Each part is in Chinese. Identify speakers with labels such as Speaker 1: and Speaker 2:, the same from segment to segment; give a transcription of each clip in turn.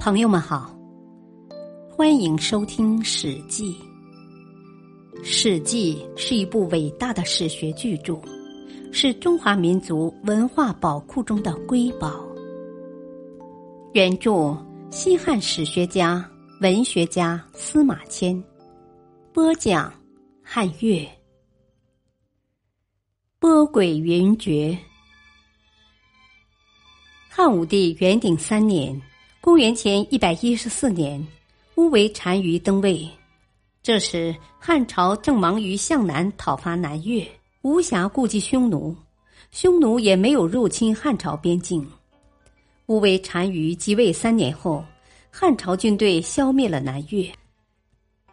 Speaker 1: 朋友们好，欢迎收听《史记》。《史记》是一部伟大的史学巨著，是中华民族文化宝库中的瑰宝。原著：西汉史学家、文学家司马迁。播讲：汉乐。波诡云谲。汉武帝元鼎三年。公元前一百一十四年，乌维单于登位。这时汉朝正忙于向南讨伐南越，无暇顾及匈奴，匈奴也没有入侵汉朝边境。乌维单于即位三年后，汉朝军队消灭了南越，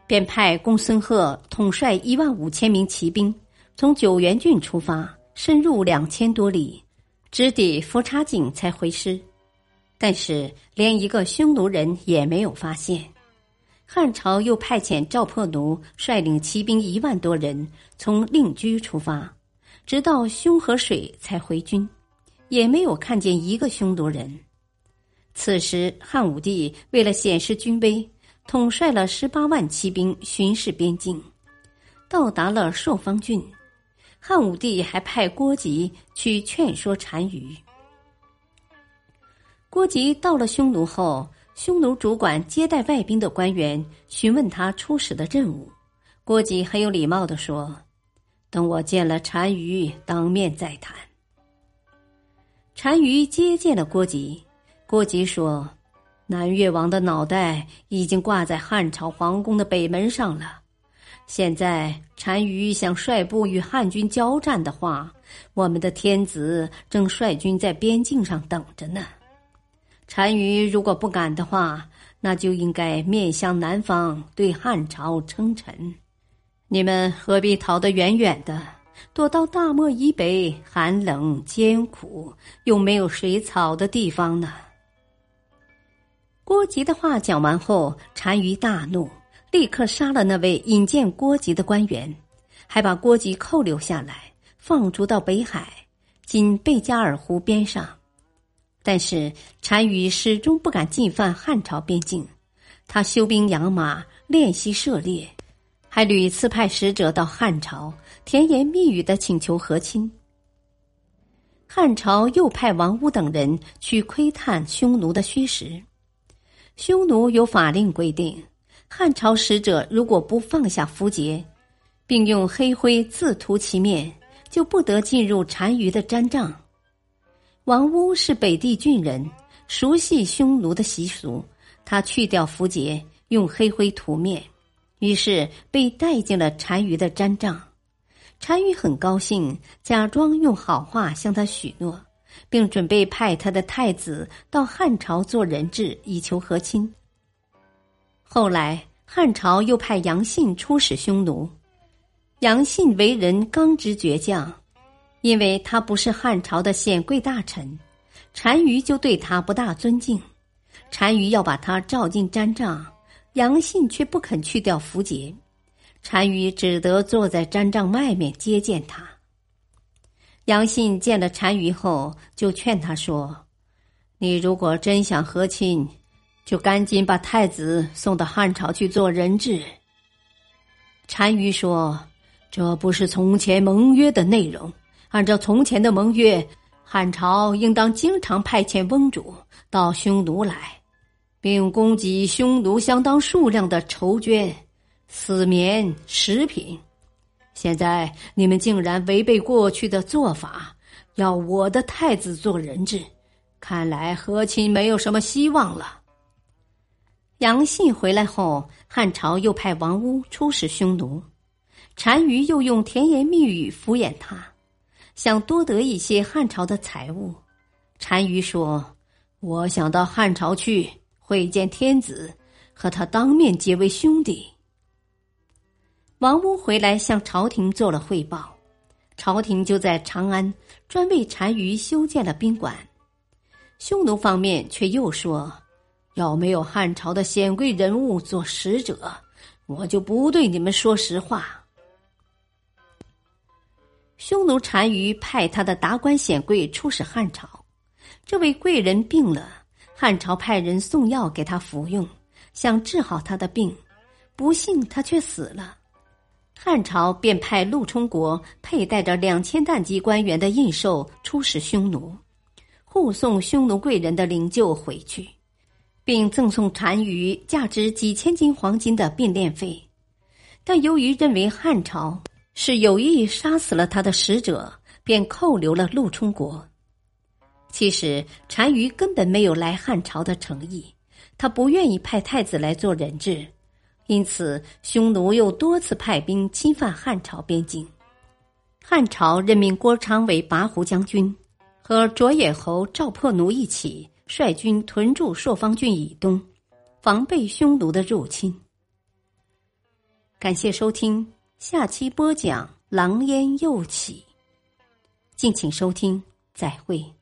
Speaker 1: 便派公孙贺统帅一万五千名骑兵，从九原郡出发，深入两千多里，直抵伏察井才回师。但是，连一个匈奴人也没有发现。汉朝又派遣赵破奴率领骑兵一万多人从令居出发，直到凶河水才回军，也没有看见一个匈奴人。此时，汉武帝为了显示军威，统帅了十八万骑兵巡视边境，到达了朔方郡。汉武帝还派郭吉去劝说单于。郭吉到了匈奴后，匈奴主管接待外宾的官员询问他出使的任务。郭吉很有礼貌的说：“等我见了单于，当面再谈。”单于接见了郭吉，郭吉说：“南越王的脑袋已经挂在汉朝皇宫的北门上了。现在单于想率部与汉军交战的话，我们的天子正率军在边境上等着呢。”单于如果不敢的话，那就应该面向南方对汉朝称臣。你们何必逃得远远的，躲到大漠以北寒冷艰苦又没有水草的地方呢？郭吉的话讲完后，单于大怒，立刻杀了那位引荐郭吉的官员，还把郭吉扣留下来，放逐到北海（今贝加尔湖边上）。但是单于始终不敢进犯汉朝边境，他修兵养马，练习射猎，还屡次派使者到汉朝，甜言蜜语的请求和亲。汉朝又派王屋等人去窥探匈奴的虚实。匈奴有法令规定，汉朝使者如果不放下符节，并用黑灰自涂其面，就不得进入单于的毡帐。王屋是北地郡人，熟悉匈奴的习俗。他去掉符节，用黑灰涂面，于是被带进了单于的毡帐。单于很高兴，假装用好话向他许诺，并准备派他的太子到汉朝做人质，以求和亲。后来，汉朝又派杨信出使匈奴。杨信为人刚直倔强。因为他不是汉朝的显贵大臣，单于就对他不大尊敬。单于要把他召进毡帐，杨信却不肯去掉符节，单于只得坐在毡帐外面接见他。杨信见了单于后，就劝他说：“你如果真想和亲，就赶紧把太子送到汉朝去做人质。”单于说：“这不是从前盟约的内容。”按照从前的盟约，汉朝应当经常派遣翁主到匈奴来，并供给匈奴相当数量的绸绢、丝棉、食品。现在你们竟然违背过去的做法，要我的太子做人质，看来和亲没有什么希望了。杨信回来后，汉朝又派王屋出使匈奴，单于又用甜言蜜语敷衍他。想多得一些汉朝的财物，单于说：“我想到汉朝去会见天子，和他当面结为兄弟。”王屋回来向朝廷做了汇报，朝廷就在长安专为单于修建了宾馆。匈奴方面却又说：“要没有汉朝的显贵人物做使者，我就不对你们说实话。”匈奴单于派他的达官显贵出使汉朝，这位贵人病了，汉朝派人送药给他服用，想治好他的病，不幸他却死了。汉朝便派陆冲国佩戴着两千担级官员的印绶出使匈奴，护送匈奴贵人的灵柩回去，并赠送单于价值几千金黄金的变殓费。但由于认为汉朝是有意杀死了他的使者，便扣留了陆冲国。其实单于根本没有来汉朝的诚意，他不愿意派太子来做人质。因此，匈奴又多次派兵侵犯汉朝边境。汉朝任命郭昌为拔胡将军，和卓野侯赵破奴一起率军屯驻朔方郡以东，防备匈奴的入侵。感谢收听，下期播讲狼烟又起。敬请收听，再会。